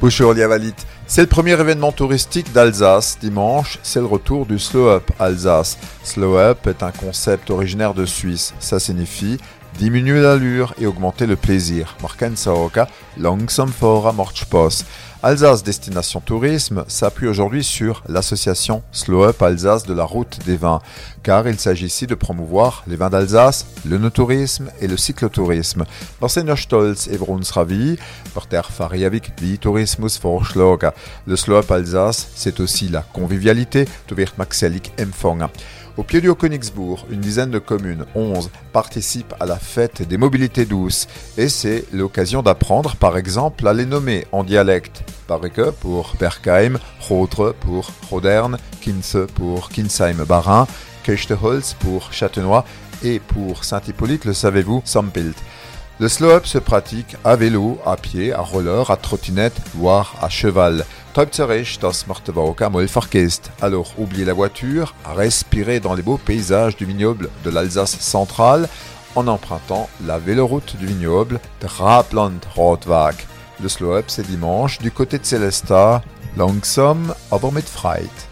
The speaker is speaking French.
Bonjour Liavalit. C'est le premier événement touristique d'Alsace. Dimanche, c'est le retour du Slow Up Alsace. Slow Up est un concept originaire de Suisse. Ça signifie diminuer l'allure et augmenter le plaisir. Marken Saoka, langsam fora. Alsace Destination Tourisme s'appuie aujourd'hui sur l'association Slow Up Alsace de la route des vins, car il s'agit ici de promouvoir les vins d'Alsace, le no-tourisme et le cyclotourisme. Stolz et porter. Le Slow Up Alsace, c'est aussi la convivialité, du wird Maxelik Empfang. Au pied du Haut-Königsbourg, une dizaine de communes, 11, participent à la fête des mobilités douces et c'est l'occasion d'apprendre par exemple à les nommer en dialecte. Bareke pour Berkheim, Rotre pour Rodern, Kinse pour Kinsheim-Barin, Kechteholz pour Châtenois et pour Saint-Hippolyte, le savez-vous, Sampilt. Le slow-up se pratique à vélo, à pied, à roller, à trottinette, voire à cheval. das Alors oubliez la voiture, respirez dans les beaux paysages du vignoble de l'Alsace centrale en empruntant la véloroute du vignoble Drapland Rotwag. Le slow-up c'est dimanche du côté de Celesta, langsam aber mit Freit.